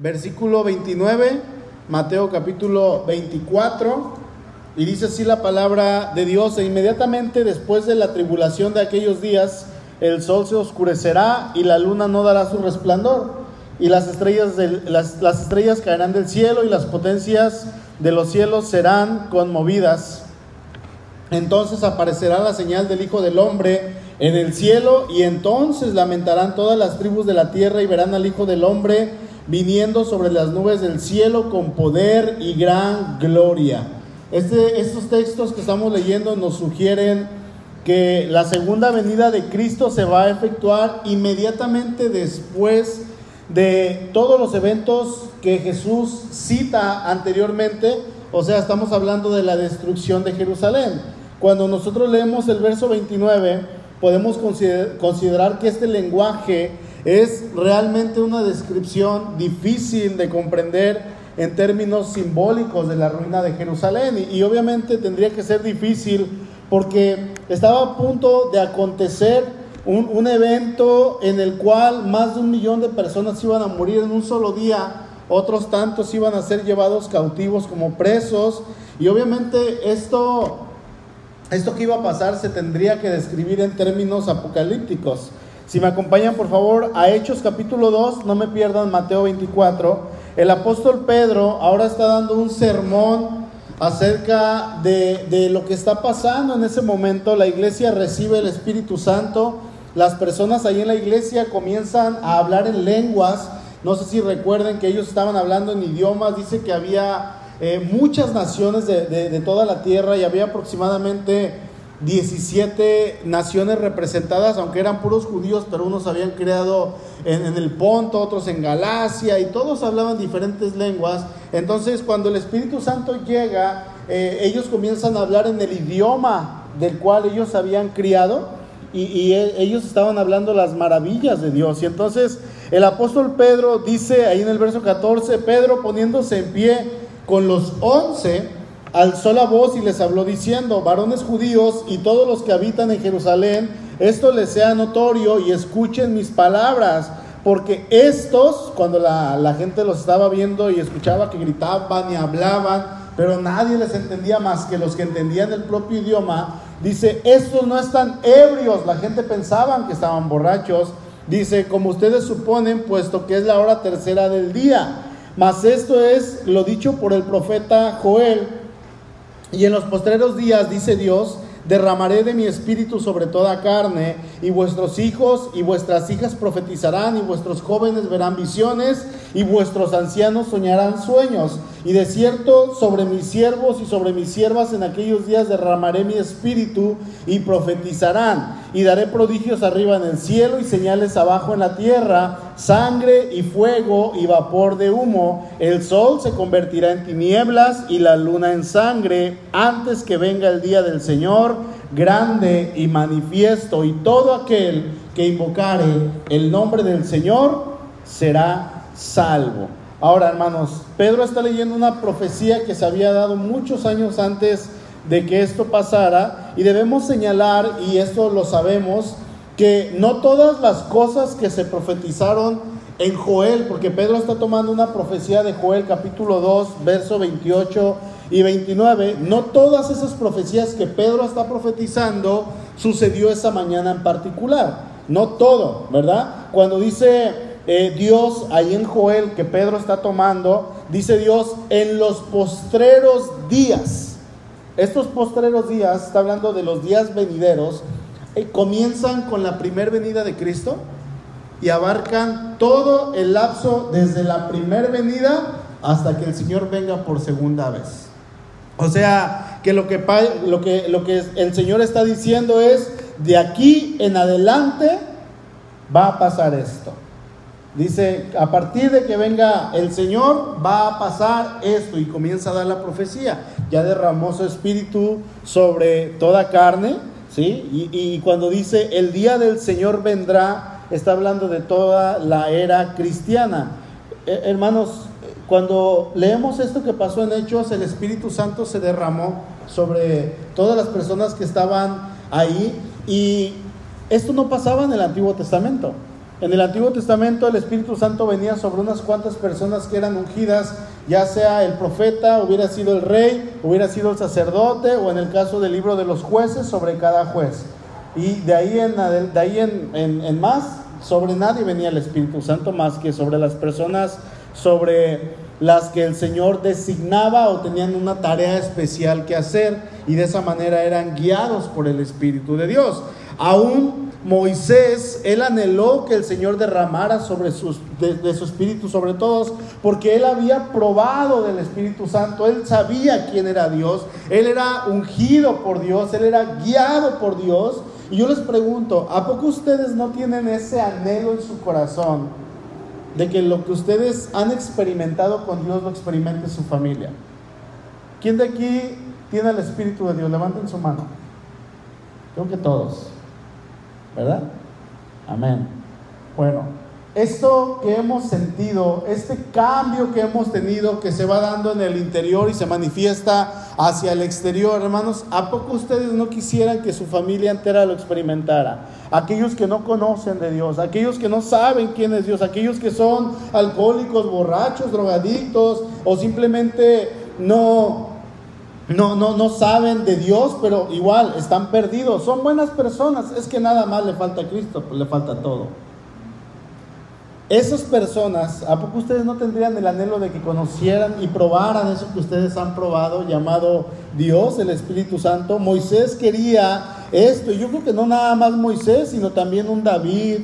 versículo 29, Mateo capítulo 24, y dice así la palabra de Dios, e inmediatamente después de la tribulación de aquellos días, el sol se oscurecerá y la luna no dará su resplandor, y las estrellas, las, las estrellas caerán del cielo y las potencias de los cielos serán conmovidas. Entonces aparecerá la señal del Hijo del Hombre en el cielo y entonces lamentarán todas las tribus de la tierra y verán al Hijo del Hombre viniendo sobre las nubes del cielo con poder y gran gloria. Este, estos textos que estamos leyendo nos sugieren que la segunda venida de Cristo se va a efectuar inmediatamente después de todos los eventos que Jesús cita anteriormente, o sea, estamos hablando de la destrucción de Jerusalén. Cuando nosotros leemos el verso 29, podemos considerar que este lenguaje es realmente una descripción difícil de comprender en términos simbólicos de la ruina de Jerusalén. Y, obviamente tendría que ser difícil porque estaba a punto de acontecer un, un, evento en el cual más de un millón de personas iban a morir en un solo día, otros tantos iban a ser llevados cautivos como presos. Y obviamente esto, esto que iba a pasar se tendría que describir en términos apocalípticos. Si me acompañan por favor a Hechos capítulo 2, no me pierdan Mateo 24. El apóstol Pedro ahora está dando un sermón acerca de, de, lo que está pasando en ese momento. La iglesia recibe el Espíritu Santo. Las personas ahí en la iglesia comienzan a hablar en lenguas. No sé si recuerden que ellos estaban hablando en idiomas. Dice que había eh, muchas naciones de, de, de toda la tierra y había aproximadamente 17 naciones representadas, aunque eran puros judíos, pero unos habían creado en, el Ponto, otros en Galacia, y todos hablaban diferentes lenguas. Entonces, cuando el Espíritu Santo llega, eh, ellos comienzan a hablar en el idioma del cual ellos habían criado, y, y e, ellos estaban hablando las maravillas de Dios. Y entonces el apóstol Pedro dice ahí en el verso 14, Pedro poniéndose en pie con los once, alzó la voz y les habló diciendo, varones judíos y todos los que habitan en Jerusalén, esto les sea notorio y escuchen mis palabras, porque estos, cuando la, gente los estaba viendo y escuchaba que gritaban y hablaban, pero nadie les entendía más que los que entendían el propio idioma, dice, estos no están ebrios, la gente pensaba que estaban borrachos, dice, como ustedes suponen, puesto que es la hora tercera del día. Mas esto es lo dicho por el profeta Joel y en los postreros días, dice Dios, derramaré de mi espíritu sobre toda carne, y vuestros hijos y vuestras hijas profetizarán, y vuestros jóvenes verán visiones, y vuestros ancianos soñarán sueños. Y de cierto, sobre mis siervos y sobre mis siervas en aquellos días derramaré mi espíritu, y profetizarán. Y daré prodigios arriba en el cielo y señales abajo en la tierra, sangre y fuego y vapor de humo. El sol se convertirá en tinieblas y la luna en sangre antes que venga el día del Señor grande y manifiesto, y todo aquel que invocare el nombre del Señor será salvo. Ahora, hermanos, Pedro está leyendo una profecía que se había dado muchos años antes de que esto pasara, y debemos señalar, y esto lo sabemos, que no todas las cosas que se profetizaron en Joel, porque Pedro está tomando una profecía de Joel capítulo 2, verso 28 y 29, no todas esas profecías que Pedro está profetizando sucedió esa mañana en particular, no todo, ¿verdad? Cuando dice eh, Dios ahí en Joel que Pedro está tomando, dice Dios en los postreros días, estos postreros días, está hablando de los días venideros, eh, comienzan con la primer venida de Cristo y abarcan todo el lapso desde la primer venida hasta que el Señor venga por segunda vez. O sea, que lo que, lo que, lo que el Señor está diciendo es, de aquí en adelante va a pasar esto. Dice, a partir de que venga el Señor, va a pasar esto y comienza a dar la profecía. Ya derramó su espíritu sobre toda carne, ¿sí? Y, cuando dice, el día del Señor vendrá, está hablando de toda la era cristiana. Eh, hermanos, cuando leemos esto que pasó en Hechos, el Espíritu Santo se derramó sobre todas las personas que estaban ahí y esto no pasaba en el Antiguo Testamento. En el Antiguo Testamento el Espíritu Santo venía sobre unas cuantas personas que eran ungidas, ya sea el profeta, hubiera sido el rey, hubiera sido el sacerdote, o en el caso del libro de los jueces, sobre cada juez. Y de ahí en, más, sobre nadie venía el Espíritu Santo más que sobre las personas, sobre las que el Señor designaba o tenían una tarea especial que hacer, y de esa manera eran guiados por el Espíritu de Dios. Aún Moisés, él anheló que el Señor derramara sobre sus, de, su espíritu sobre todos, porque él había probado del Espíritu Santo, él sabía quién era Dios, él era ungido por Dios, él era guiado por Dios. Y yo les pregunto, ¿a poco ustedes no tienen ese anhelo en su corazón de que lo que ustedes han experimentado con Dios lo experimente su familia? ¿Quién de aquí tiene el Espíritu de Dios? Levanten su mano. Creo que todos. ¿Verdad? Amén. Bueno, esto que hemos sentido, este cambio que hemos tenido, que se va dando en el interior y se manifiesta hacia el exterior, hermanos, ¿a poco ustedes no quisieran que su familia entera lo experimentara? Aquellos que no conocen de Dios, aquellos que no saben quién es Dios, aquellos que son alcohólicos, borrachos, drogadictos o simplemente no no, no, no saben de Dios, pero igual están perdidos. Son buenas personas. Es que nada más le falta a Cristo, pues le falta todo. Esas personas, ¿a poco ustedes no tendrían el anhelo de que conocieran y probaran eso que ustedes han probado, llamado Dios, el Espíritu Santo? Moisés quería esto, y yo creo que no nada más Moisés, sino también un David,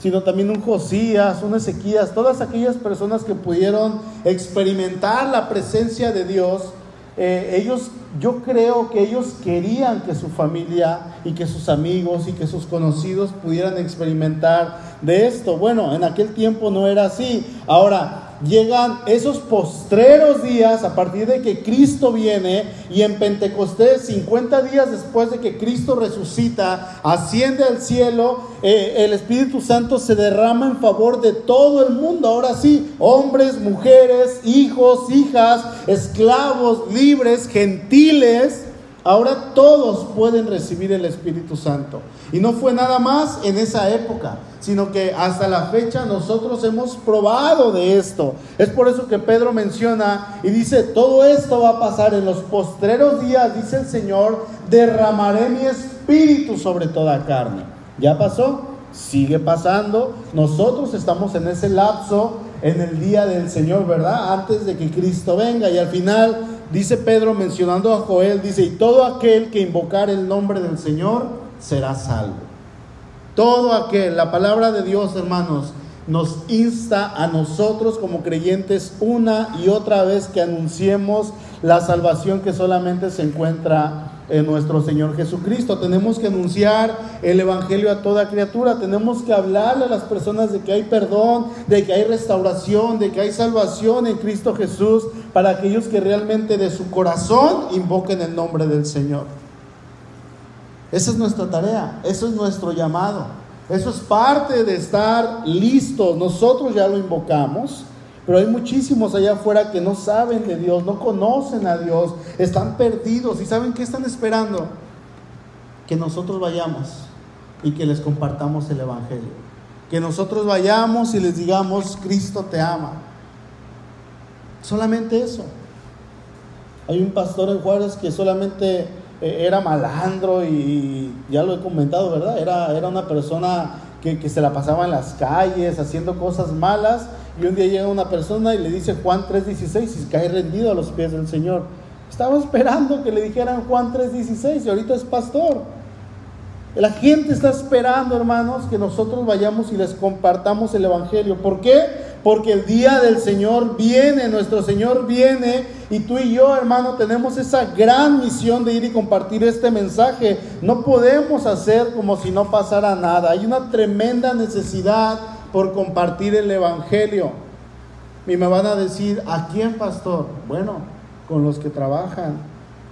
sino también un Josías, un Ezequías, todas aquellas personas que pudieron experimentar la presencia de Dios eh, ellos, yo creo que ellos querían que su familia y que sus amigos y que sus conocidos pudieran experimentar de esto. Bueno, en aquel tiempo no era así. Ahora, llegan esos postreros días a partir de que Cristo viene y en Pentecostés, 50 días después de que Cristo resucita, asciende al cielo, eh, el Espíritu Santo se derrama en favor de todo el mundo. Ahora sí, hombres, mujeres, hijos, hijas, esclavos, libres, gentiles. Ahora todos pueden recibir el Espíritu Santo. Y no fue nada más en esa época sino que hasta la fecha nosotros hemos probado de esto. Es por eso que Pedro menciona y dice, todo esto va a pasar en los postreros días, dice el Señor, derramaré mi espíritu sobre toda carne. ¿Ya pasó? Sigue pasando. Nosotros estamos en ese lapso en el día del Señor, ¿verdad? Antes de que Cristo venga. Y al final dice Pedro mencionando a Joel, dice, y todo aquel que invocar el nombre del Señor será salvo. Todo aquel, la palabra de Dios, hermanos, nos insta a nosotros como creyentes una y otra vez que anunciemos la salvación que solamente se encuentra en nuestro Señor Jesucristo. Tenemos que anunciar el Evangelio a toda criatura. Tenemos que hablarle a las personas de que hay perdón, de que hay restauración, de que hay salvación en Cristo Jesús para aquellos que realmente de su corazón invoquen el nombre del Señor. Esa es nuestra tarea, eso es nuestro llamado. Eso es parte de estar listos. Nosotros ya lo invocamos, pero hay muchísimos allá afuera que no saben de Dios, no conocen a Dios, están perdidos y saben qué están esperando. Que nosotros vayamos y que les compartamos el Evangelio. Que nosotros vayamos y les digamos, Cristo te ama. Solamente eso. Hay un pastor en Juárez que solamente era malandro y ya lo he comentado, ¿verdad? Era, era una persona que, que, se la pasaba en las calles haciendo cosas malas y un día llega una persona y le dice Juan 3.16 y cae rendido a los pies del Señor. Estaba esperando que le dijeran Juan 3.16 y ahorita es pastor. La gente está esperando, hermanos, que nosotros vayamos y les compartamos el Evangelio. ¿Por qué? Porque el día del Señor viene, nuestro Señor viene, y tú y yo, hermano, tenemos esa gran misión de ir y compartir este mensaje. No podemos hacer como si no pasara nada. Hay una tremenda necesidad por compartir el Evangelio. Y me van a decir, ¿a quién, pastor? Bueno, con los que trabajan,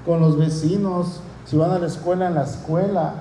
con los vecinos, si van a la escuela, en la escuela,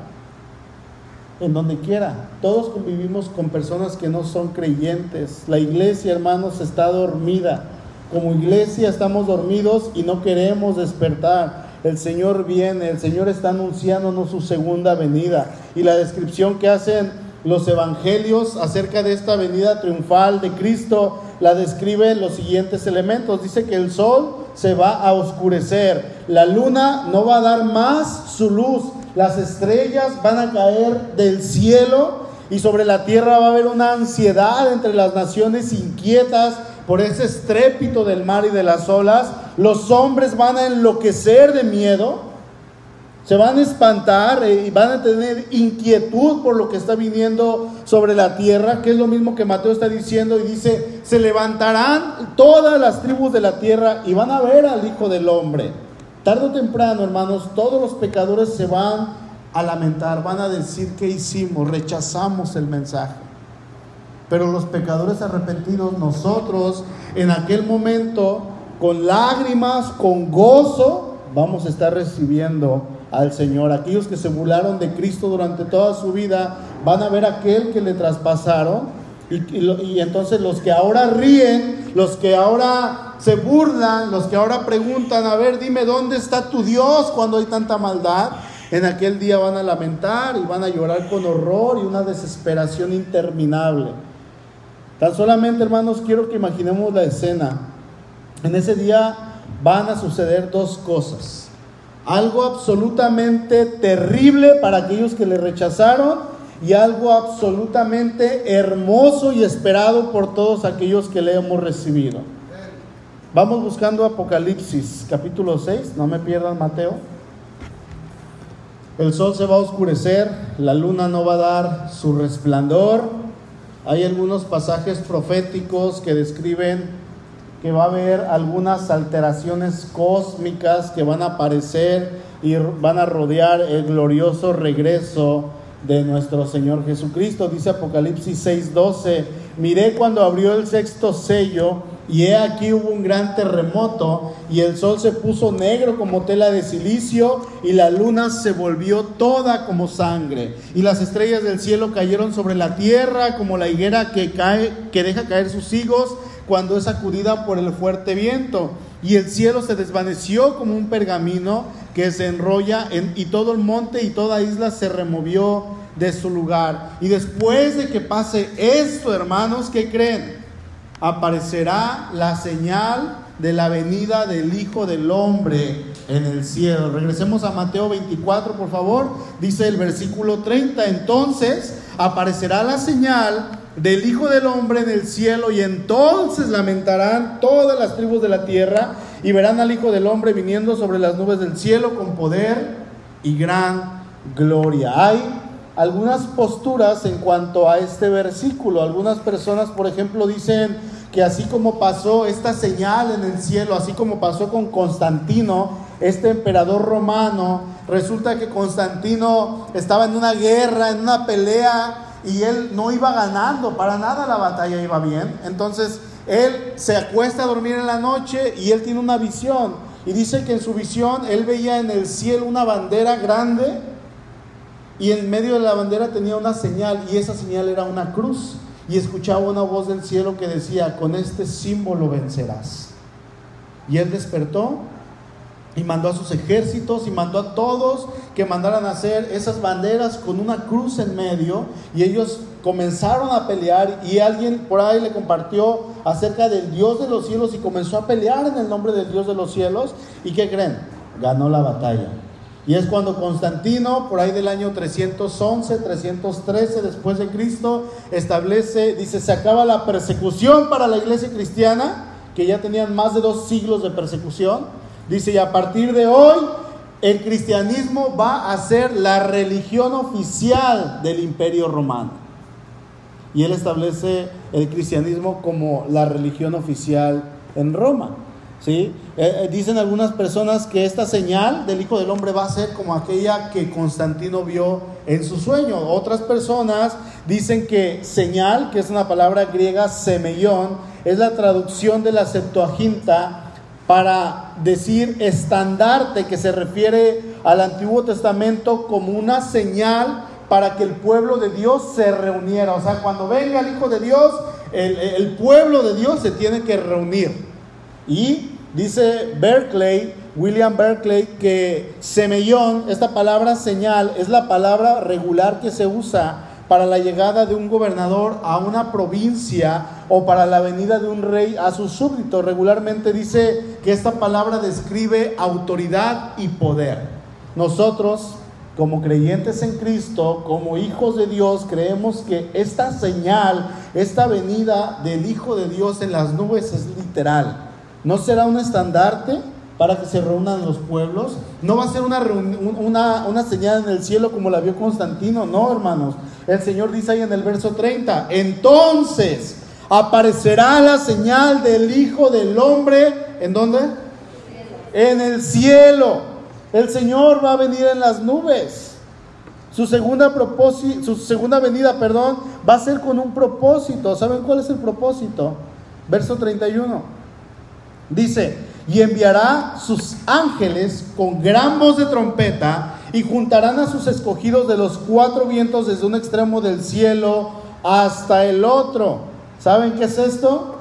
en donde quiera. Todos convivimos con personas que no son creyentes. La iglesia, hermanos, está dormida. Como iglesia estamos dormidos y no queremos despertar. El Señor viene, el Señor está anunciándonos su segunda venida. Y la descripción que hacen los evangelios acerca de esta venida triunfal de Cristo la describe los siguientes elementos. Dice que el sol se va a oscurecer, la luna no va a dar más su luz, las estrellas van a caer del cielo y sobre la tierra va a haber una ansiedad entre las naciones inquietas por ese estrépito del mar y de las olas. Los hombres van a enloquecer de miedo se van a espantar eh, y van a tener inquietud por lo que está viniendo sobre la tierra, que es lo mismo que Mateo está diciendo y dice, se levantarán todas las tribus de la tierra y van a ver al Hijo del Hombre. Tarde o temprano, hermanos, todos los pecadores se van a lamentar, van a decir que hicimos, rechazamos el mensaje. Pero los pecadores arrepentidos, nosotros en aquel momento, con lágrimas, con gozo, vamos a estar recibiendo al Señor. Aquellos que se burlaron de Cristo durante toda su vida van a ver aquel que le traspasaron. Y, entonces los que ahora ríen, los que ahora se burlan, los que ahora preguntan, a ver, dime dónde está tu Dios cuando hay tanta maldad, en aquel día van a lamentar y van a llorar con horror y una desesperación interminable. Tan solamente, hermanos, quiero que imaginemos la escena. En ese día van a suceder dos cosas algo absolutamente terrible para aquellos que le rechazaron y algo absolutamente hermoso y esperado por todos aquellos que le hemos recibido. Vamos buscando Apocalipsis capítulo 6, no me pierdan Mateo. El sol se va a oscurecer, la luna no va a dar su resplandor. Hay algunos pasajes proféticos que describen que va a haber algunas alteraciones cósmicas que van a aparecer y van a rodear el glorioso regreso de nuestro Señor Jesucristo. Dice Apocalipsis 6:12, miré cuando abrió el sexto sello y he aquí hubo un gran terremoto y el sol se puso negro como tela de silicio y la luna se volvió toda como sangre y las estrellas del cielo cayeron sobre la tierra como la higuera que cae que deja caer sus higos cuando es sacudida por el fuerte viento. Y el cielo se desvaneció como un pergamino que se enrolla en, y todo el monte y toda isla se removió de su lugar. Y después de que pase esto, hermanos, ¿qué creen? Aparecerá la señal de la venida del Hijo del Hombre en el cielo. Regresemos a Mateo 24, por favor. Dice el versículo 30, entonces aparecerá la señal del Hijo del Hombre en el cielo y entonces lamentarán todas las tribus de la tierra y verán al Hijo del Hombre viniendo sobre las nubes del cielo con poder y gran gloria. Hay algunas posturas en cuanto a este versículo. Algunas personas, por ejemplo, dicen que así como pasó esta señal en el cielo, así como pasó con Constantino, este emperador romano, resulta que Constantino estaba en una guerra, en una pelea y él no iba ganando, para nada la batalla iba bien. Entonces él se acuesta a dormir en la noche y él tiene una visión. Y dice que en su visión él veía en el cielo una bandera grande y en medio de la bandera tenía una señal y esa señal era una cruz. Y escuchaba una voz del cielo que decía, con este símbolo vencerás. Y él despertó y mandó a sus ejércitos y mandó a todos que mandaran a hacer esas banderas con una cruz en medio y ellos comenzaron a pelear y alguien por ahí le compartió acerca del Dios de los cielos y comenzó a pelear en el nombre del Dios de los cielos y ¿qué creen? Ganó la batalla. Y es cuando Constantino, por ahí del año 311, 313 después de Cristo, establece, dice, se acaba la persecución para la iglesia cristiana, que ya tenían más de dos siglos de persecución, Dice, y a partir de hoy el cristianismo va a ser la religión oficial del imperio romano. Y él establece el cristianismo como la religión oficial en Roma. ¿sí? Eh, eh, dicen algunas personas que esta señal del Hijo del Hombre va a ser como aquella que Constantino vio en su sueño. Otras personas dicen que señal, que es una palabra griega semellón, es la traducción de la Septuaginta para decir estandarte que se refiere al Antiguo Testamento como una señal para que el pueblo de Dios se reuniera. O sea, cuando venga el Hijo de Dios, el, pueblo de Dios se tiene que reunir. Y dice Berkeley, William Berkeley, que semellón, esta palabra señal, es la palabra regular que se usa para la llegada de un gobernador a una provincia o para la venida de un rey a sus súbditos. Regularmente dice que esta palabra describe autoridad y poder. Nosotros, como creyentes en Cristo, como hijos de Dios, creemos que esta señal, esta venida del Hijo de Dios en las nubes es literal. No será un estandarte, para que se reúnan los pueblos. No va a ser una, una, una, señal en el cielo como la vio Constantino, no, hermanos. El Señor dice ahí en el verso 30, entonces aparecerá la señal del Hijo del Hombre, ¿en dónde? En el cielo. El Señor va a venir en las nubes. Su segunda, su segunda venida, perdón, va a ser con un propósito. ¿Saben cuál es el propósito? Verso 31. Dice, y enviará sus ángeles con gran voz de trompeta y juntarán a sus escogidos de los cuatro vientos desde un extremo del cielo hasta el otro. ¿Saben qué es esto?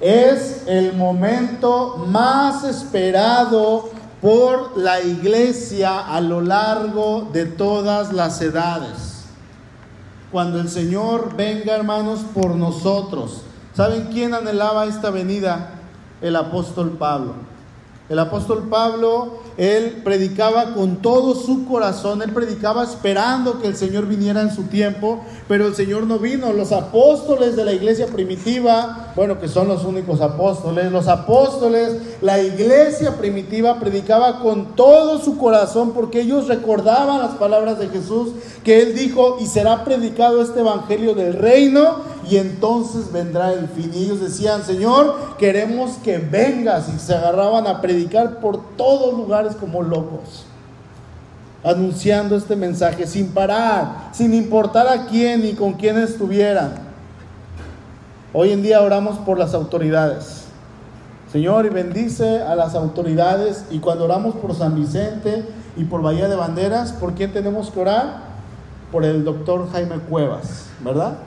Es el momento más esperado por la iglesia a lo largo de todas las edades. Cuando el Señor venga, hermanos, por nosotros. ¿Saben quién anhelaba esta venida? El apóstol Pablo. El apóstol Pablo, él predicaba con todo su corazón, él predicaba esperando que el Señor viniera en su tiempo, pero el Señor no vino. Los apóstoles de la iglesia primitiva, bueno, que son los únicos apóstoles, los apóstoles, la iglesia primitiva predicaba con todo su corazón porque ellos recordaban las palabras de Jesús que él dijo, y será predicado este evangelio del reino y entonces vendrá el fin. Y ellos decían, Señor, queremos que vengas. Y se agarraban a predicar por todos lugares como locos, anunciando este mensaje sin parar, sin importar a quién ni con quién estuvieran. Hoy en día oramos por las autoridades. Señor, y bendice a las autoridades. Y cuando oramos por San Vicente y por Bahía de Banderas, ¿por quién tenemos que orar? Por el doctor Jaime Cuevas, ¿verdad?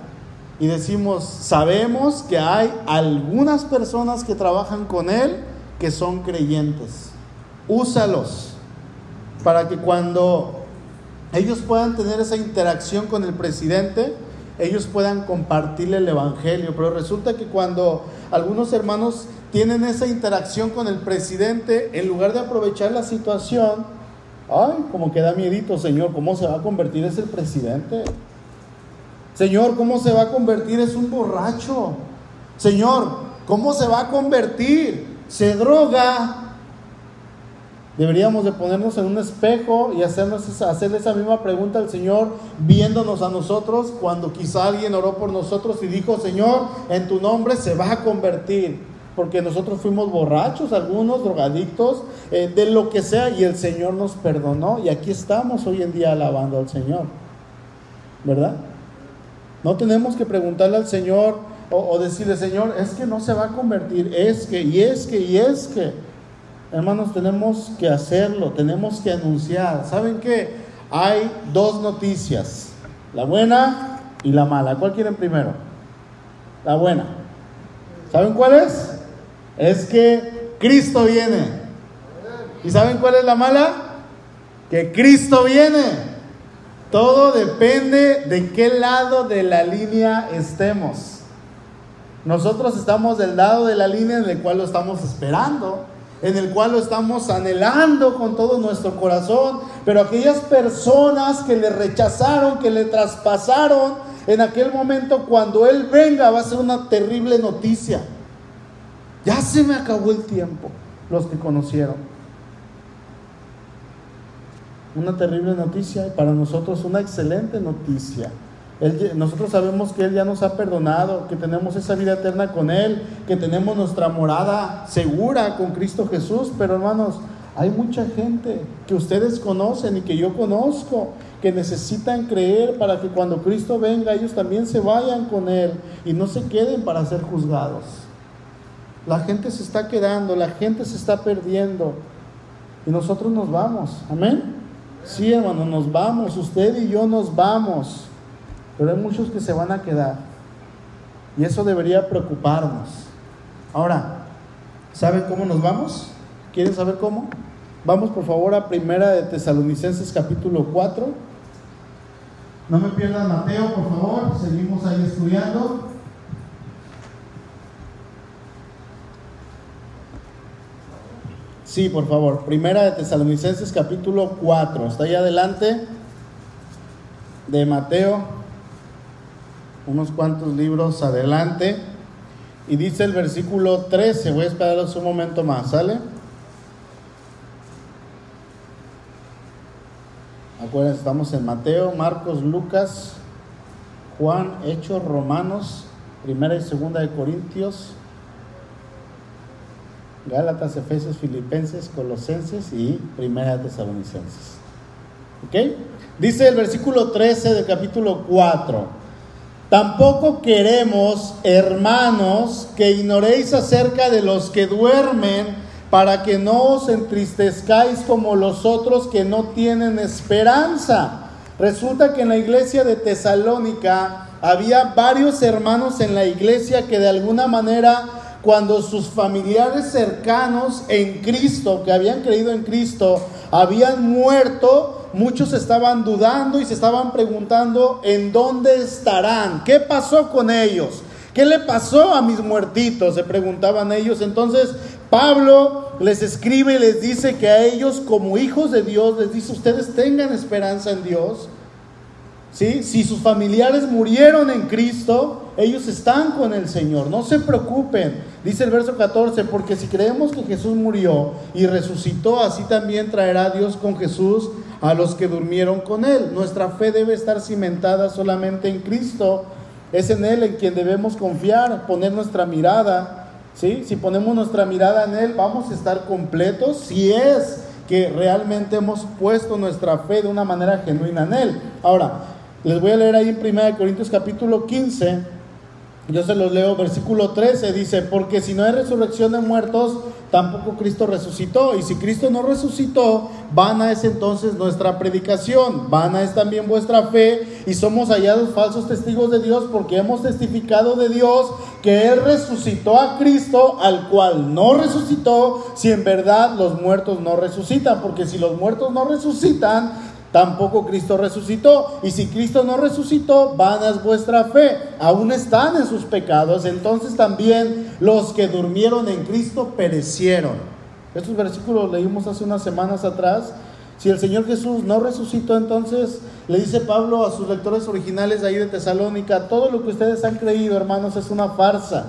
Y decimos, sabemos que hay algunas personas que trabajan con Él que son creyentes. Úsalos para que cuando ellos puedan tener esa interacción con el presidente, ellos puedan compartirle el Evangelio. Pero resulta que cuando algunos hermanos tienen esa interacción con el presidente, en lugar de aprovechar la situación, ay, como que da miedito, Señor, ¿cómo se va a convertir ese presidente? Señor, ¿cómo se va a convertir? Es un borracho. Señor, ¿cómo se va a convertir? Se droga. Deberíamos de ponernos en un espejo y hacernos esa, esa misma pregunta al Señor, viéndonos a nosotros cuando quizá alguien oró por nosotros y dijo, Señor, en tu nombre se va a convertir. Porque nosotros fuimos borrachos, algunos drogadictos, eh, de lo que sea, y el Señor nos perdonó. Y aquí estamos hoy en día alabando al Señor. ¿Verdad? No tenemos que preguntarle al Señor o, decirle, Señor, es que no se va a convertir, es que, y es que, y es que. Hermanos, tenemos que hacerlo, tenemos que anunciar. ¿Saben qué? Hay dos noticias, la buena y la mala. ¿Cuál quieren primero? La buena. ¿Saben cuál es? Es que Cristo viene. ¿Y saben cuál es la mala? Que Cristo viene. Todo depende de qué lado de la línea estemos. Nosotros estamos del lado de la línea en el cual lo estamos esperando, en el cual lo estamos anhelando con todo nuestro corazón. Pero aquellas personas que le rechazaron, que le traspasaron, en aquel momento cuando Él venga va a ser una terrible noticia. Ya se me acabó el tiempo, los que conocieron una terrible noticia y para nosotros una excelente noticia. nosotros sabemos que Él ya nos ha perdonado, que tenemos esa vida eterna con Él, que tenemos nuestra morada segura con Cristo Jesús, pero hermanos, hay mucha gente que ustedes conocen y que yo conozco, que necesitan creer para que cuando Cristo venga ellos también se vayan con Él y no se queden para ser juzgados. La gente se está quedando, la gente se está perdiendo y nosotros nos vamos. Amén. Sí, hermano, nos vamos, usted y yo nos vamos, pero hay muchos que se van a quedar. Y eso debería preocuparnos. Ahora, ¿saben cómo nos vamos? ¿Quieren saber cómo? Vamos por favor a Primera de Tesalonicenses capítulo 4, No me pierdan Mateo, por favor. Seguimos ahí estudiando. Sí, por favor. Primera de Tesalonicenses capítulo 4. Está ahí adelante de Mateo. Unos cuantos libros adelante. Y dice el versículo 13. Voy a esperaros un momento más. ¿Sale? Acuérdense, estamos en Mateo, Marcos, Lucas, Juan, Hechos, Romanos, Primera y Segunda de Corintios, Gálatas, Efesios, Filipenses, Colosenses y Primera Tesalonicenses. ¿Ok? Dice el versículo 13 del capítulo 4. Tampoco queremos, hermanos, que ignoréis acerca de los que duermen, para que no os entristezcáis como los otros que no tienen esperanza. Resulta que en la iglesia de Tesalónica había varios hermanos en la iglesia que de alguna manera cuando sus familiares cercanos en Cristo, que habían creído en Cristo, habían muerto, muchos estaban dudando y se estaban preguntando en dónde estarán, qué pasó con ellos, qué le pasó a mis muertitos, se preguntaban ellos. Entonces Pablo les escribe y les dice que a ellos como hijos de Dios, les dice, ustedes tengan esperanza en Dios. ¿Sí? Si sus familiares murieron en Cristo, ellos están con el Señor. No se preocupen. Dice el verso 14, porque si creemos que Jesús murió y resucitó, así también traerá Dios con Jesús a los que durmieron con Él. Nuestra fe debe estar cimentada solamente en Cristo. Es en Él en quien debemos confiar, poner nuestra mirada. ¿sí? Si ponemos nuestra mirada en Él, vamos a estar completos. Si es que realmente hemos puesto nuestra fe de una manera genuina en Él. Ahora, les voy a leer ahí en 1 Corintios capítulo 15 yo se los leo, versículo 13 dice, porque si no hay resurrección de muertos, tampoco Cristo resucitó. Y si Cristo no resucitó, vana es entonces nuestra predicación, vana es también vuestra fe, y somos hallados falsos testigos de Dios porque hemos testificado de Dios que Él resucitó a Cristo, al cual no resucitó, si en verdad los muertos no resucitan, porque si los muertos no resucitan, Tampoco Cristo resucitó. Y si Cristo no resucitó, vana es vuestra fe. Aún están en sus pecados. Entonces también los que durmieron en Cristo perecieron. Estos versículos leímos hace unas semanas atrás. Si el Señor Jesús no resucitó, entonces le dice Pablo a sus lectores originales ahí de Tesalónica, todo lo que ustedes han creído, hermanos, es una farsa.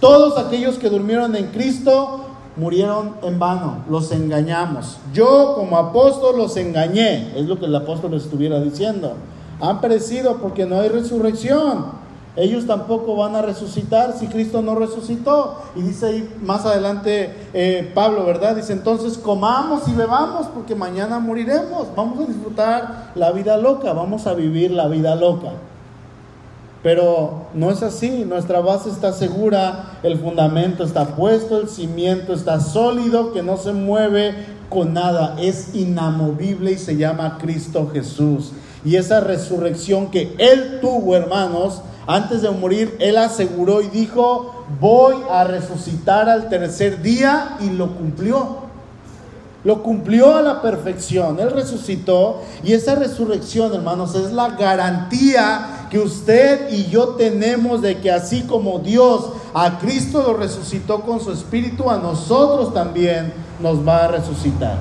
Todos aquellos que durmieron en Cristo murieron en vano, los engañamos. Yo como apóstol los engañé, es lo que el apóstol estuviera diciendo. Han perecido porque no hay resurrección. Ellos tampoco van a resucitar si Cristo no resucitó. Y dice ahí más adelante eh, Pablo, ¿verdad? Dice entonces comamos y bebamos porque mañana moriremos. Vamos a disfrutar la vida loca, vamos a vivir la vida loca. Pero no es así, nuestra base está segura, el fundamento está puesto, el cimiento está sólido, que no se mueve con nada, es inamovible y se llama Cristo Jesús. Y esa resurrección que Él tuvo, hermanos, antes de morir, Él aseguró y dijo, voy a resucitar al tercer día y lo cumplió. Lo cumplió a la perfección. Él resucitó y esa resurrección, hermanos, es la garantía que usted y yo tenemos de que así como Dios a Cristo lo resucitó con su espíritu, a nosotros también nos va a resucitar.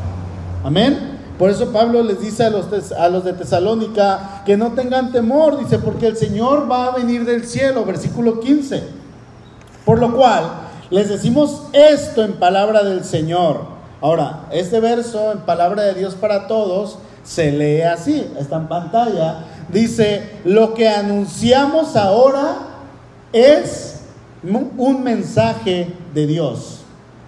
Amén. Por eso Pablo les dice a los, a los de Tesalónica que no tengan temor, dice, porque el Señor va a venir del cielo, versículo 15. Por lo cual, les decimos esto en palabra del Señor Ahora, este verso en palabra de Dios para todos se lee así, está en pantalla. Dice, lo que anunciamos ahora es un mensaje de Dios.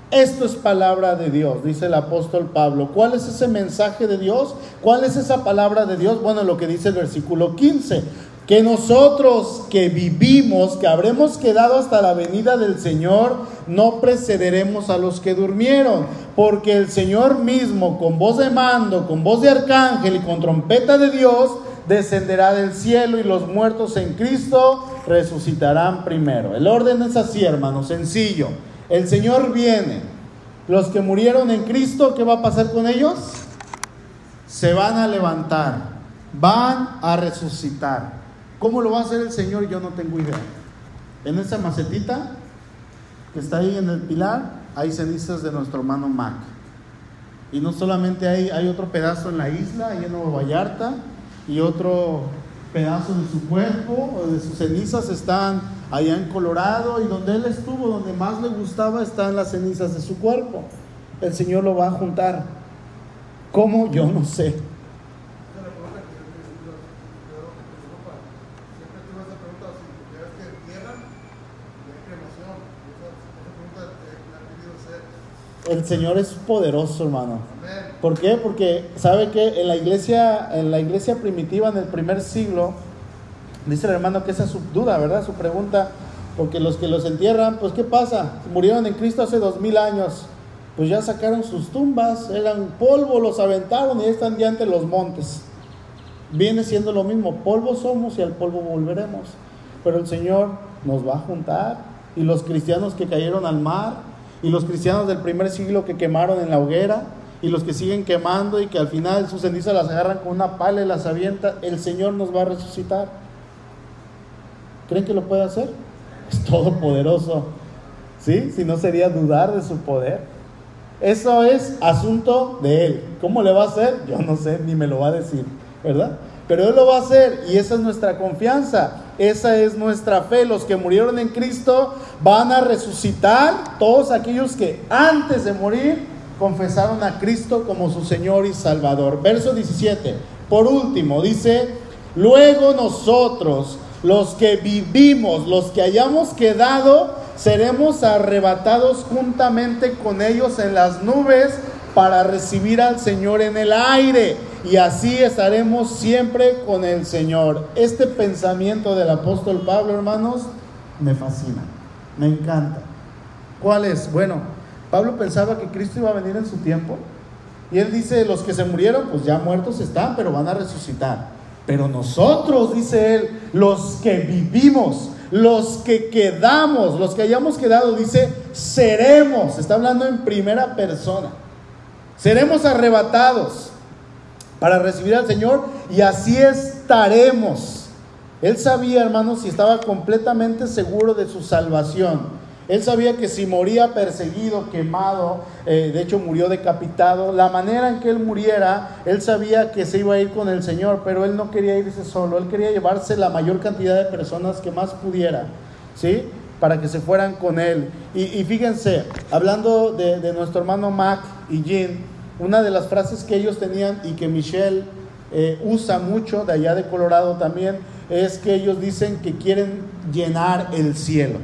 Esto es palabra de Dios, dice el apóstol Pablo. ¿Cuál es ese mensaje de Dios? ¿Cuál es esa palabra de Dios? Bueno, lo que dice el versículo 15 que nosotros que vivimos, que habremos quedado hasta la venida del Señor, no precederemos a los que durmieron, porque el Señor mismo, con voz de mando, con voz de arcángel y con trompeta de Dios, descenderá del cielo y los muertos en Cristo resucitarán primero. El orden es así, hermano, sencillo. El Señor viene. Los que murieron en Cristo, ¿qué va a pasar con ellos? Se van a levantar van a resucitar. ¿Cómo lo va a hacer el Señor? Yo no tengo idea. En esa macetita que está ahí en el pilar, hay cenizas de nuestro hermano Mac. Y no solamente hay, hay otro pedazo en la isla, ahí en Nueva Vallarta, y otro pedazo de su cuerpo, de sus cenizas están allá en Colorado, y donde él estuvo, donde más le gustaba, están las cenizas de su cuerpo. El Señor lo va a juntar. ¿Cómo? Yo no sé. el Señor es poderoso, hermano. ¿Por qué? Porque sabe que en la iglesia, en la iglesia primitiva, en el primer siglo, dice el hermano que esa es su duda, ¿verdad? Su pregunta, porque los que los entierran, pues ¿qué pasa? Murieron en Cristo hace dos mil años, pues ya sacaron sus tumbas, eran polvo, los aventaron y están ya ante los montes. Viene siendo lo mismo, polvo somos y al polvo volveremos. Pero el Señor nos va a juntar y los cristianos que cayeron al mar, y los cristianos del primer siglo que quemaron en la hoguera y los que siguen quemando y que al final sus cenizas las agarran con una pala y las avienta, el Señor nos va a resucitar. ¿Creen que lo puede hacer? Es todopoderoso. ¿Sí? Si no sería dudar de su poder. Eso es asunto de Él. ¿Cómo le va a hacer? Yo no sé, ni me lo va a decir, ¿verdad? Pero Él lo va a hacer y esa es nuestra confianza, esa es nuestra fe. Los que murieron en Cristo van a resucitar, todos aquellos que antes de morir confesaron a Cristo como su Señor y Salvador. Verso 17, por último, dice, luego nosotros, los que vivimos, los que hayamos quedado, seremos arrebatados juntamente con ellos en las nubes para recibir al Señor en el aire y así estaremos siempre con el Señor. Este pensamiento del apóstol Pablo, hermanos, me fascina, me encanta. ¿Cuál es? Bueno, Pablo pensaba que Cristo iba a venir en su tiempo y él dice, los que se murieron, pues ya muertos están, pero van a resucitar. Pero nosotros, dice él, los que vivimos, los que quedamos, los que hayamos quedado, dice, seremos, está hablando en primera persona, seremos arrebatados para recibir al Señor y así estaremos. Él sabía, hermanos, y estaba completamente seguro de su salvación. Él sabía que si moría perseguido, quemado, eh, de hecho murió decapitado, la manera en que él muriera, él sabía que se iba a ir con el Señor, pero él no quería irse solo, él quería llevarse la mayor cantidad de personas que más pudiera, ¿sí? Para que se fueran con él. Y, fíjense, hablando de, de nuestro hermano Mac y Jean, una de las frases que ellos tenían y que Michelle eh, usa mucho, de allá de Colorado también, es que ellos dicen que quieren llenar el cielo.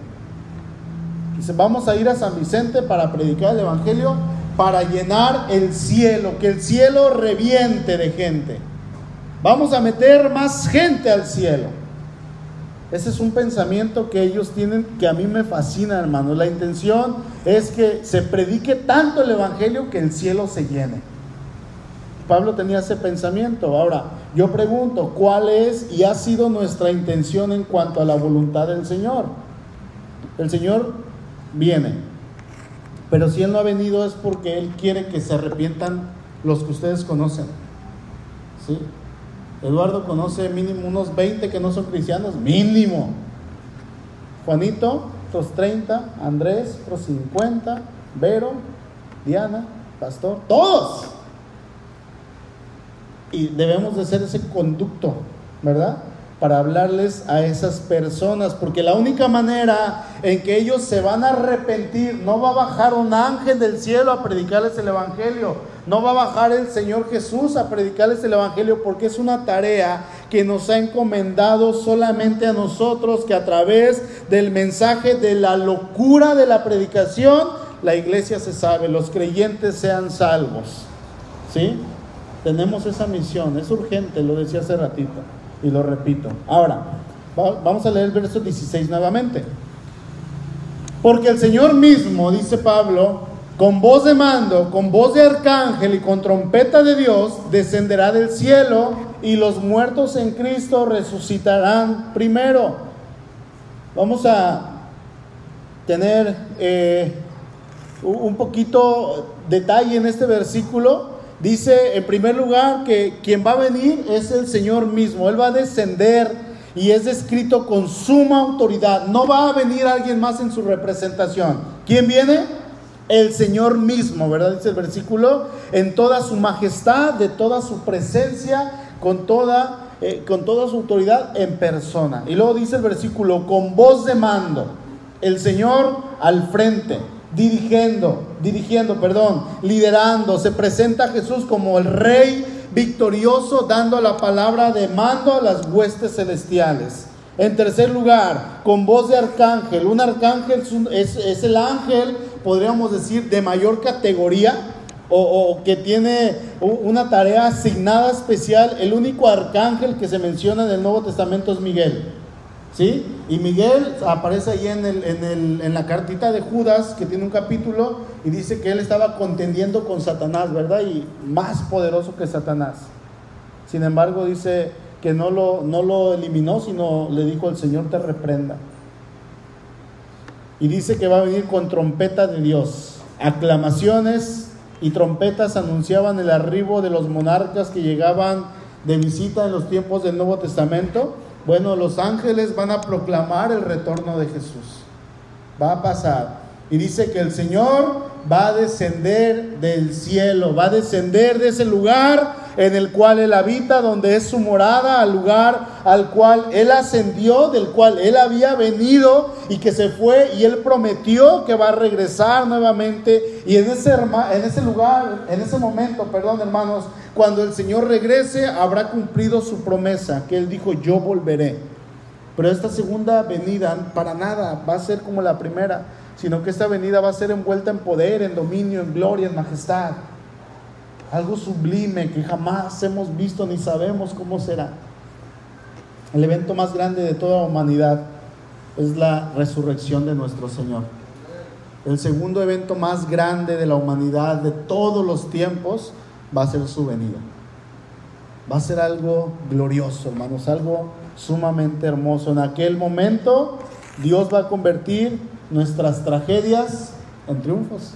Dice, vamos a ir a San Vicente para predicar el Evangelio, para llenar el cielo, que el cielo reviente de gente. Vamos a meter más gente al cielo. Ese es un pensamiento que ellos tienen que a mí me fascina, hermano. La intención es que se predique tanto el Evangelio que el cielo se llene. Pablo tenía ese pensamiento. Ahora, yo pregunto, ¿cuál es y ha sido nuestra intención en cuanto a la voluntad del Señor? El Señor viene, pero si Él no ha venido es porque Él quiere que se arrepientan los que ustedes conocen. ¿Sí? Eduardo conoce mínimo unos 20 que no son cristianos, mínimo. Juanito, otros 30, Andrés, otros 50, Vero, Diana, Pastor, todos. Y debemos de ser ese conducto, ¿verdad? Para hablarles a esas personas, porque la única manera en que ellos se van a arrepentir, no va a bajar un ángel del cielo a predicarles el Evangelio, no va a bajar el Señor Jesús a predicarles el Evangelio porque es una tarea que nos ha encomendado solamente a nosotros, que a través del mensaje de la locura de la predicación, la iglesia se sabe, los creyentes sean salvos. ¿Sí? Tenemos esa misión, es urgente, lo decía hace ratito y lo repito. Ahora, vamos a leer el verso 16 nuevamente. Porque el Señor mismo, dice Pablo, con voz de mando, con voz de arcángel y con trompeta de Dios, descenderá del cielo y los muertos en Cristo resucitarán primero. Vamos a tener eh, un poquito detalle en este versículo Dice en primer lugar que quien va a venir es el Señor mismo. Él va a descender y es descrito con suma autoridad. No va a venir alguien más en su representación. ¿Quién viene? El Señor mismo, ¿verdad? Dice el versículo, en toda su majestad, de toda su presencia, con toda, eh, con toda su autoridad en persona. Y luego dice el versículo, con voz de mando, el Señor al frente dirigiendo, dirigiendo, perdón, liderando. Se presenta Jesús como el rey victorioso, dando la palabra de mando a las huestes celestiales. En tercer lugar, con voz de arcángel. Un arcángel es, el ángel, podríamos decir, de mayor categoría o, que tiene una tarea asignada especial. El único arcángel que se menciona en el Nuevo Testamento es Miguel. ¿Sí? Y Miguel aparece ahí en, el, en, el, en, la cartita de Judas, que tiene un capítulo, y dice que él estaba contendiendo con Satanás, ¿verdad? Y más poderoso que Satanás. Sin embargo, dice que no lo, no lo eliminó, sino le dijo, el Señor te reprenda. Y dice que va a venir con trompeta de Dios. Aclamaciones y trompetas anunciaban el arribo de los monarcas que llegaban de visita en los tiempos del Nuevo Testamento bueno, los ángeles van a proclamar el retorno de Jesús. Va a pasar. Y dice que el Señor va a descender del cielo, va a descender de ese lugar en el cual Él habita, donde es su morada, al lugar al cual Él ascendió, del cual Él había venido y que se fue y Él prometió que va a regresar nuevamente. Y en ese, en ese lugar, en ese momento, perdón hermanos, cuando el Señor regrese, habrá cumplido su promesa, que Él dijo, yo volveré. Pero esta segunda venida para nada va a ser como la primera, sino que esta venida va a ser envuelta en poder, en dominio, en gloria, en majestad. Algo sublime que jamás hemos visto ni sabemos cómo será. El evento más grande de toda la humanidad es la resurrección de nuestro Señor. El segundo evento más grande de la humanidad de todos los tiempos va a ser su venida. Va a ser algo glorioso, hermanos, algo sumamente hermoso. En aquel momento Dios va a convertir nuestras tragedias en triunfos,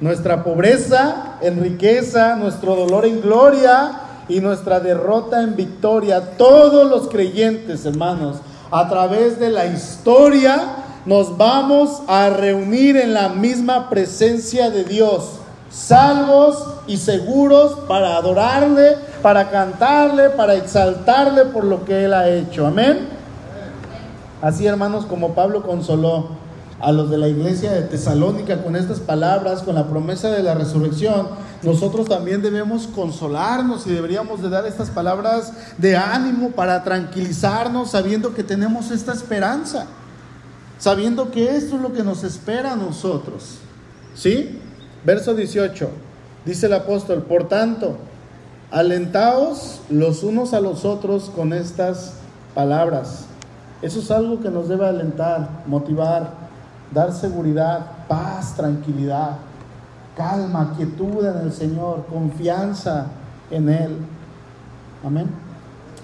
nuestra pobreza en riqueza, nuestro dolor en gloria y nuestra derrota en victoria. Todos los creyentes, hermanos, a través de la historia, nos vamos a reunir en la misma presencia de Dios salvos y seguros para adorarle, para cantarle, para exaltarle por lo que Él ha hecho. Amén. Así hermanos, como Pablo consoló a los de la iglesia de Tesalónica con estas palabras, con la promesa de la resurrección, nosotros también debemos consolarnos y deberíamos de dar estas palabras de ánimo para tranquilizarnos sabiendo que tenemos esta esperanza, sabiendo que esto es lo que nos espera a nosotros. ¿Sí? Verso 18, dice el apóstol, por tanto, alentaos los unos a los otros con estas palabras. Eso es algo que nos debe alentar, motivar, dar seguridad, paz, tranquilidad, calma, quietud en el Señor, confianza en Él. Amén.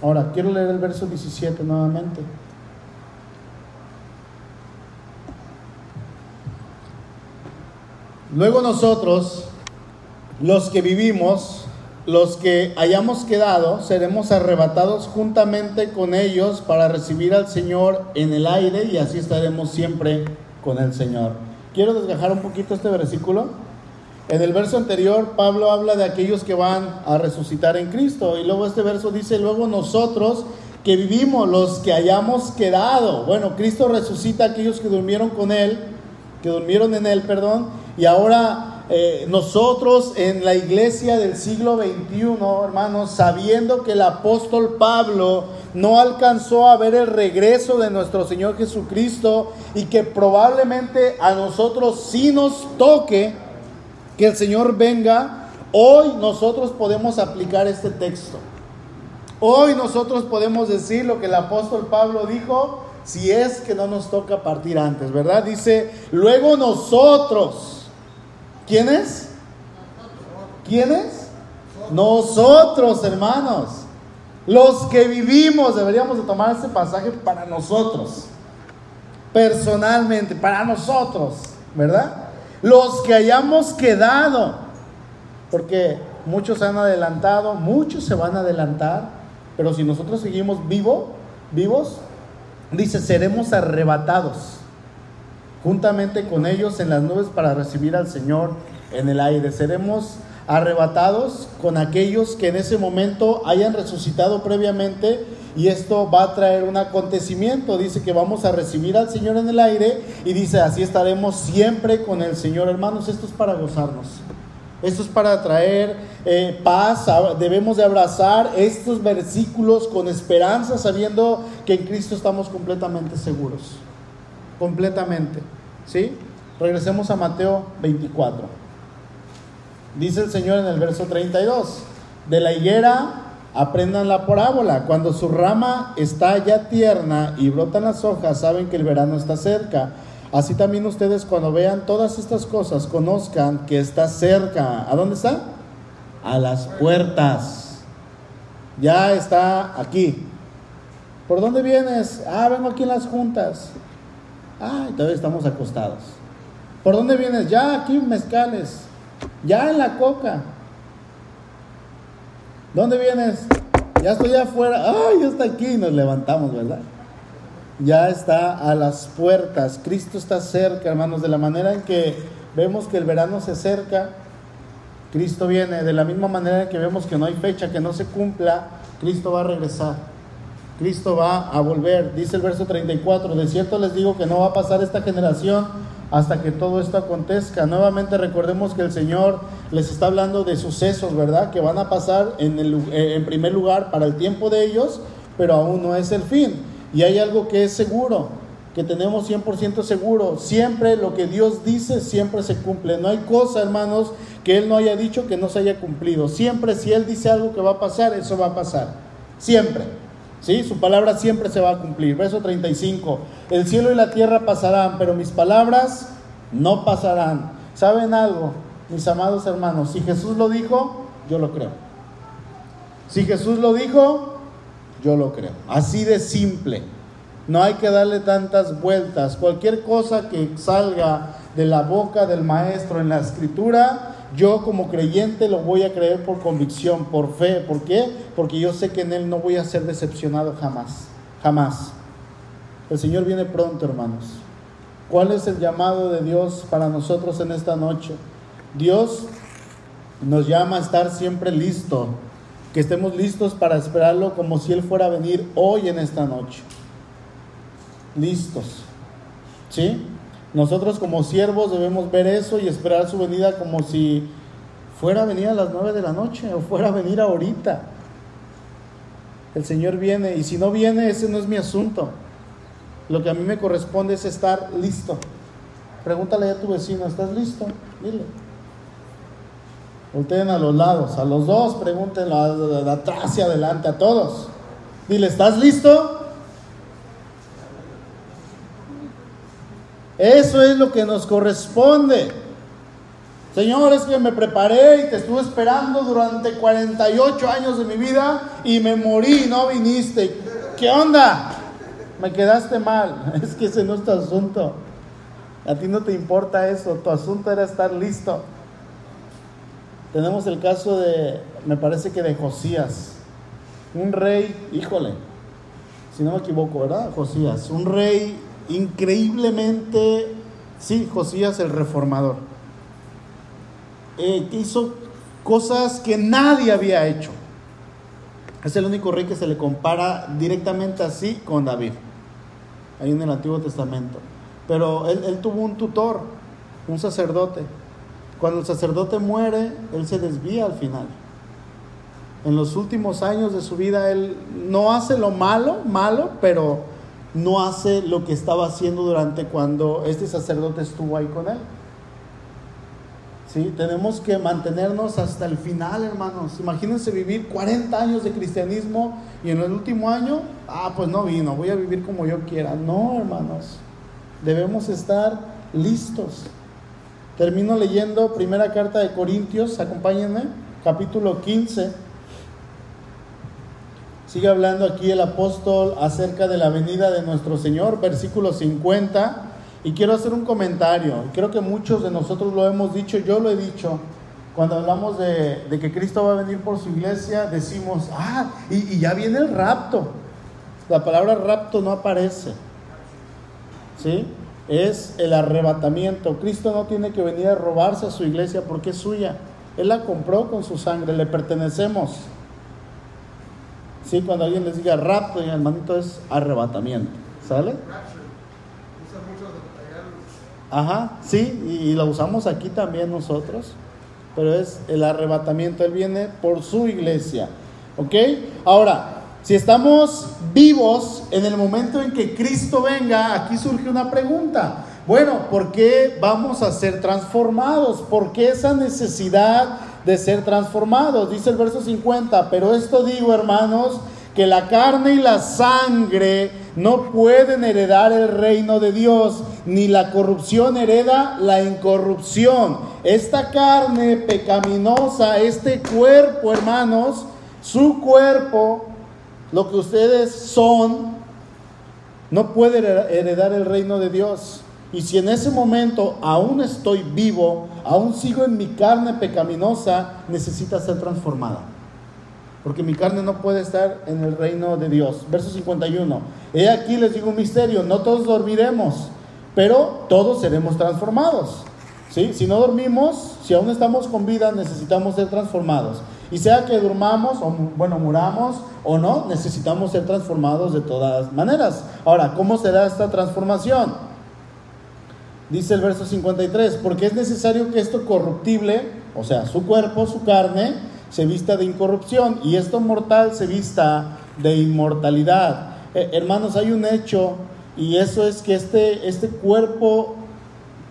Ahora, quiero leer el verso 17 nuevamente. Luego nosotros, los que vivimos, los que hayamos quedado, seremos arrebatados juntamente con ellos para recibir al Señor en el aire y así estaremos siempre con el Señor. Quiero desgajar un poquito este versículo. En el verso anterior, Pablo habla de aquellos que van a resucitar en Cristo. Y luego este verso dice, luego nosotros que vivimos, los que hayamos quedado. Bueno, Cristo resucita a aquellos que durmieron con Él, que durmieron en Él, perdón y ahora eh, nosotros en la iglesia del siglo XXI, hermanos, sabiendo que el apóstol Pablo no alcanzó a ver el regreso de nuestro Señor Jesucristo y que probablemente a nosotros sí nos toque que el Señor venga, hoy nosotros podemos aplicar este texto. Hoy nosotros podemos decir lo que el apóstol Pablo dijo, si es que no nos toca partir antes, ¿verdad? Dice, luego nosotros, ¿Quiénes? ¿Quiénes? Nosotros, hermanos. Los que vivimos, deberíamos de tomar este pasaje para nosotros. Personalmente, para nosotros, ¿verdad? Los que hayamos quedado. Porque muchos se han adelantado, muchos se van a adelantar, pero si nosotros seguimos vivo, vivos, dice, seremos arrebatados juntamente con ellos en las nubes para recibir al Señor en el aire. Seremos arrebatados con aquellos que en ese momento hayan resucitado previamente y esto va a traer un acontecimiento. Dice que vamos a recibir al Señor en el aire y dice así estaremos siempre con el Señor. Hermanos, esto es para gozarnos. Esto es para traer eh, paz. Debemos de abrazar estos versículos con esperanza, sabiendo que en Cristo estamos completamente seguros. Completamente. ¿Sí? Regresemos a Mateo 24. Dice el Señor en el verso 32, de la higuera aprendan la parábola, cuando su rama está ya tierna y brotan las hojas, saben que el verano está cerca. Así también ustedes cuando vean todas estas cosas, conozcan que está cerca. ¿A dónde está? A las puertas. Ya está aquí. ¿Por dónde vienes? Ah, vengo aquí en las juntas. Ah, todavía estamos acostados. ¿Por dónde vienes? Ya aquí mezcales. Ya en la coca. ¿Dónde vienes? Ya estoy afuera. Ay, ya está aquí. Nos levantamos, ¿verdad? Ya está a las puertas. Cristo está cerca, hermanos. De la manera en que vemos que el verano se acerca, Cristo viene. De la misma manera en que vemos que no hay fecha que no se cumpla, Cristo va a regresar. Cristo va a volver. Dice el verso 34. De cierto les digo que no va a pasar esta generación hasta que todo esto acontezca. Nuevamente recordemos que el Señor les está hablando de sucesos, ¿verdad? Que van a pasar en, el, eh, en primer lugar para el tiempo de ellos, pero aún no es el fin. Y hay algo que es seguro, que tenemos 100% seguro. Siempre lo que Dios dice, siempre se cumple. No hay cosa, hermanos, que Él no haya dicho que no se haya cumplido. Siempre si Él dice algo que va a pasar, eso va a pasar. Siempre. ¿Sí? Su palabra siempre se va a cumplir. Verso 35. El cielo y la tierra pasarán, pero mis palabras no pasarán. ¿Saben algo, mis amados hermanos? Si Jesús lo dijo, yo lo creo. Si Jesús lo dijo, yo lo creo. Así de simple. No hay que darle tantas vueltas. Cualquier cosa que salga de la boca del maestro en la escritura, yo como creyente lo voy a creer por convicción, por fe. ¿Por qué? Porque yo sé que en Él no voy a ser decepcionado jamás. Jamás. El Señor viene pronto, hermanos. ¿Cuál es el llamado de Dios para nosotros en esta noche? Dios nos llama a estar siempre listo, que estemos listos para esperarlo como si Él fuera a venir hoy en esta noche. Listos. ¿Sí? Nosotros como siervos debemos ver eso y esperar su venida como si fuera a venir a las nueve de la noche o fuera a venir ahorita. El Señor viene y si no viene, ese no es mi asunto. Lo que a mí me corresponde es estar listo. Pregúntale a tu vecino, ¿estás listo? Dile. Volteen a los lados, a los dos, pregúntenlo de atrás y adelante, a todos. Dile, ¿estás listo? Eso es lo que nos corresponde. Señor, es que me preparé y te estuve esperando durante 48 años de mi vida y me morí, no viniste. ¿Qué onda? Me quedaste mal. Es que ese no es tu asunto. A ti no te importa eso. Tu asunto era estar listo. Tenemos el caso de, me parece que de Josías. Un rey, híjole, si no me equivoco, ¿verdad? Josías. Un rey increíblemente, sí, Josías el reformador, eh, que hizo cosas que nadie había hecho. Es el único rey que se le compara directamente así con David, ahí en el Antiguo Testamento. Pero él, él tuvo un tutor, un sacerdote. Cuando el sacerdote muere, él se desvía al final. En los últimos años de su vida, él no hace lo malo, malo, pero no hace lo que estaba haciendo durante cuando este sacerdote estuvo ahí con él. ¿Sí? Tenemos que mantenernos hasta el final, hermanos. Imagínense vivir 40 años de cristianismo y en el último año, ah, pues no vino, voy a vivir como yo quiera. No, hermanos. Debemos estar listos. Termino leyendo primera carta de Corintios, acompáñenme, capítulo 15. Sigue hablando aquí el apóstol acerca de la venida de nuestro Señor, versículo 50. Y quiero hacer un comentario. Creo que muchos de nosotros lo hemos dicho, yo lo he dicho. Cuando hablamos de, que Cristo va a venir por su iglesia, decimos, ah, y, y ya viene el rapto. La palabra rapto no aparece. ¿Sí? Es el arrebatamiento. Cristo no tiene que venir a robarse a su iglesia porque es suya. Él la compró con su sangre, le pertenecemos. Sí, cuando alguien les diga rapto, y hermanito es arrebatamiento. ¿Sale? Ajá, sí, y, lo usamos aquí también nosotros, pero es el arrebatamiento, Él viene por su iglesia, ¿ok? Ahora, si estamos vivos en el momento en que Cristo venga, aquí surge una pregunta. Bueno, ¿por qué vamos a ser transformados? ¿Por qué esa necesidad de ser transformados? Dice el verso 50, pero esto digo, hermanos, que la carne y la sangre no pueden heredar el reino de Dios, ni la corrupción hereda la incorrupción. Esta carne pecaminosa, este cuerpo, hermanos, su cuerpo, lo que ustedes son, no puede heredar el reino de Dios. Y si en ese momento aún estoy vivo, aún sigo en mi carne pecaminosa, necesita ser transformada porque mi carne no puede estar en el reino de Dios. Verso 51. He aquí les digo un misterio, no todos dormiremos, pero todos seremos transformados. ¿Sí? Si no dormimos, si aún estamos con vida, necesitamos ser transformados. Y sea que durmamos, o bueno, muramos o no, necesitamos ser transformados de todas maneras. Ahora, ¿cómo será esta transformación? Dice el verso 53, porque es necesario que esto corruptible, o sea, su cuerpo, su carne, se vista de incorrupción y esto mortal se vista de inmortalidad. Eh, hermanos, hay un hecho y eso es que este, este cuerpo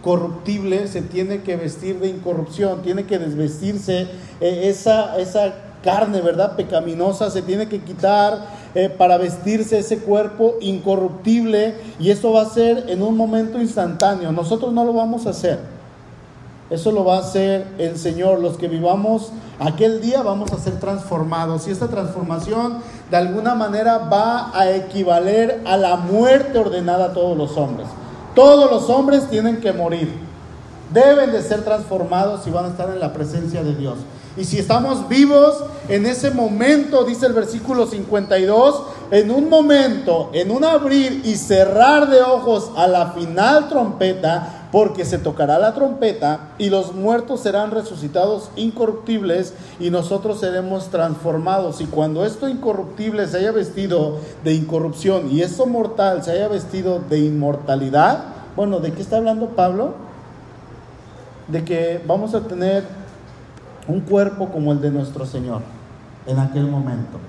corruptible se tiene que vestir de incorrupción, tiene que desvestirse eh, esa, esa carne, ¿verdad? Pecaminosa, se tiene que quitar eh, para vestirse ese cuerpo incorruptible y eso va a ser en un momento instantáneo. Nosotros no lo vamos a hacer. Eso lo va a hacer el Señor. Los que vivamos aquel día vamos a ser transformados. Y esta transformación de alguna manera va a equivaler a la muerte ordenada a todos los hombres. Todos los hombres tienen que morir. Deben de ser transformados y van a estar en la presencia de Dios. Y si estamos vivos en ese momento, dice el versículo 52, en un momento, en un abrir y cerrar de ojos a la final trompeta, porque se tocará la trompeta y los muertos serán resucitados incorruptibles y nosotros seremos transformados. Y cuando esto incorruptible se haya vestido de incorrupción y esto mortal se haya vestido de inmortalidad, bueno, ¿de qué está hablando Pablo? De que vamos a tener un cuerpo como el de nuestro Señor en aquel momento.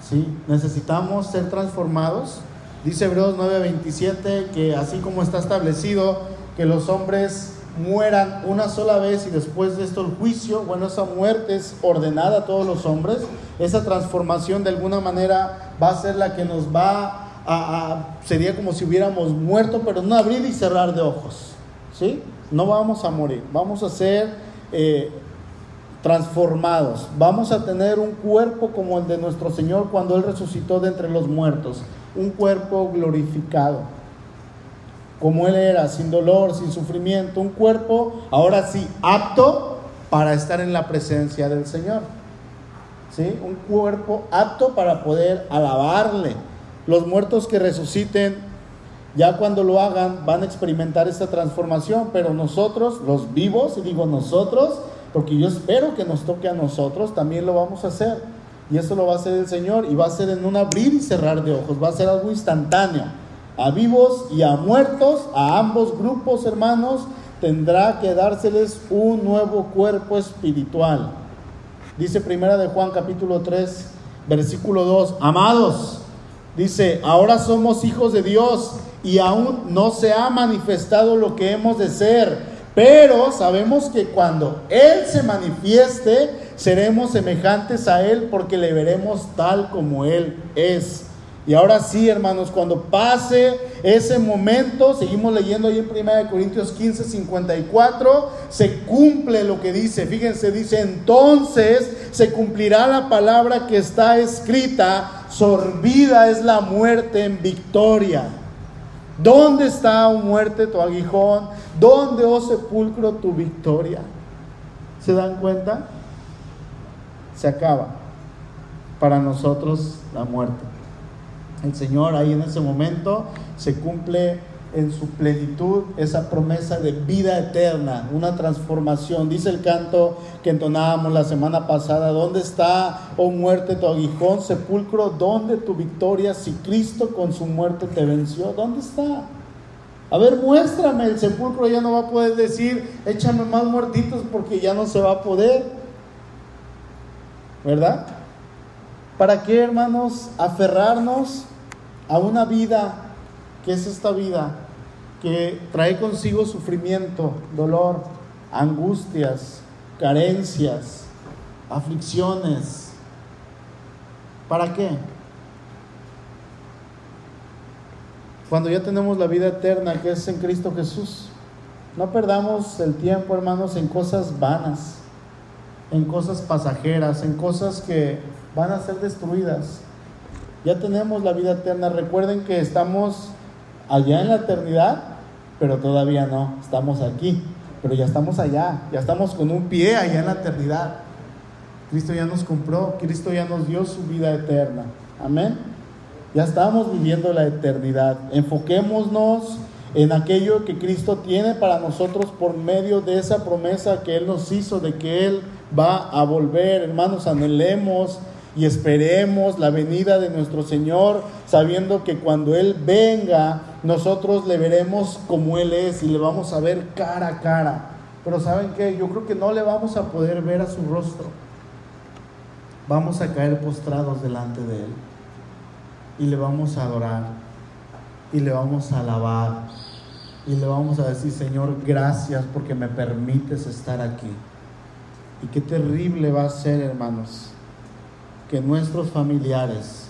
¿Sí? Necesitamos ser transformados. Dice Hebreos 9:27 que así como está establecido que los hombres mueran una sola vez y después de esto el juicio, bueno, esa muerte es ordenada a todos los hombres, esa transformación de alguna manera va a ser la que nos va a, sería como si hubiéramos muerto, pero no abrir y cerrar de ojos, ¿sí? No vamos a morir, vamos a ser eh, transformados, vamos a tener un cuerpo como el de nuestro Señor cuando Él resucitó de entre los muertos, un cuerpo glorificado como Él era, sin dolor, sin sufrimiento, un cuerpo ahora sí apto para estar en la presencia del Señor. ¿Sí? Un cuerpo apto para poder alabarle. Los muertos que resuciten, ya cuando lo hagan, van a experimentar esta transformación, pero nosotros, los vivos, y digo nosotros, porque yo espero que nos toque a nosotros, también lo vamos a hacer. Y eso lo va a hacer el Señor y va a ser en un abrir y cerrar de ojos, va a ser algo instantáneo a vivos y a muertos, a ambos grupos hermanos, tendrá que dárseles un nuevo cuerpo espiritual. Dice primera de Juan capítulo 3, versículo 2, amados, dice, ahora somos hijos de Dios y aún no se ha manifestado lo que hemos de ser, pero sabemos que cuando Él se manifieste, seremos semejantes a Él porque le veremos tal como Él es. Y ahora sí, hermanos, cuando pase ese momento, seguimos leyendo ahí en 1 Corintios 15, 54, se cumple lo que dice. Fíjense, dice, entonces se cumplirá la palabra que está escrita, sorbida es la muerte en victoria. ¿Dónde está, oh muerte, tu aguijón? ¿Dónde, oh sepulcro, tu victoria? ¿Se dan cuenta? Se acaba. Para nosotros la muerte. El Señor ahí en ese momento se cumple en su plenitud esa promesa de vida eterna, una transformación. Dice el canto que entonábamos la semana pasada, ¿dónde está, oh muerte, tu aguijón, sepulcro? ¿Dónde tu victoria si Cristo con su muerte te venció? ¿Dónde está? A ver, muéstrame, el sepulcro ya no va a poder decir, échame más muertitos porque ya no se va a poder. ¿Verdad? ¿Para qué, hermanos, aferrarnos a una vida que es esta vida que trae consigo sufrimiento, dolor, angustias, carencias, aflicciones. ¿Para qué? Cuando ya tenemos la vida eterna que es en Cristo Jesús. No perdamos el tiempo, hermanos, en cosas vanas, en cosas pasajeras, en cosas que van a ser destruidas. Ya tenemos la vida eterna. Recuerden que estamos allá en la eternidad, pero todavía no, estamos aquí, pero ya estamos allá, ya estamos con un pie allá en la eternidad. Cristo ya nos compró, Cristo ya nos dio su vida eterna. Amén. Ya estamos viviendo la eternidad. Enfoquémonos en aquello que Cristo tiene para nosotros por medio de esa promesa que Él nos hizo de que Él va a volver. Hermanos, anhelemos y esperemos la venida de nuestro Señor, sabiendo que cuando Él venga, nosotros le veremos como Él es y le vamos a ver cara a cara. Pero ¿saben qué? Yo creo que no le vamos a poder ver a su rostro. Vamos a caer postrados delante de Él y le vamos a adorar y le vamos a alabar y le vamos a decir, Señor, gracias porque me permites estar aquí. Y qué terrible va a ser, hermanos, que nuestros familiares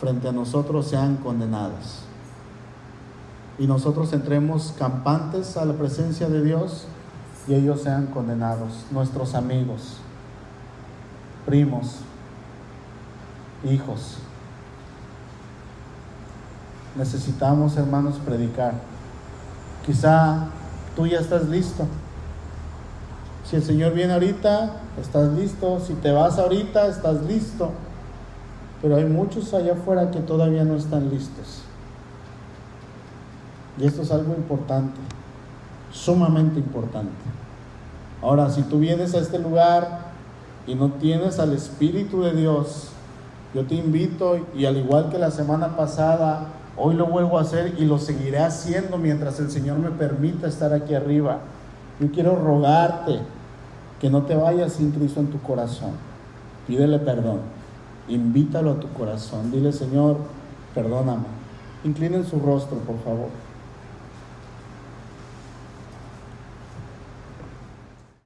frente a nosotros sean condenados. Y nosotros entremos campantes a la presencia de Dios y ellos sean condenados, nuestros amigos, primos, hijos. Necesitamos, hermanos, predicar. Quizá tú ya estás listo. Si el Señor viene ahorita, estás listo. Si te vas ahorita, estás listo. Pero hay muchos allá afuera que todavía no están listos. Y esto es algo importante, sumamente importante. Ahora, si tú vienes a este lugar y no tienes al Espíritu de Dios, yo te invito y al igual que la semana pasada, hoy lo vuelvo a hacer y lo seguiré haciendo mientras el Señor me permita estar aquí arriba. Yo quiero rogarte que no te vayas sin Cristo en tu corazón. Pídele perdón. Invítalo a tu corazón. Dile, Señor, perdóname. Inclinen su rostro, por favor.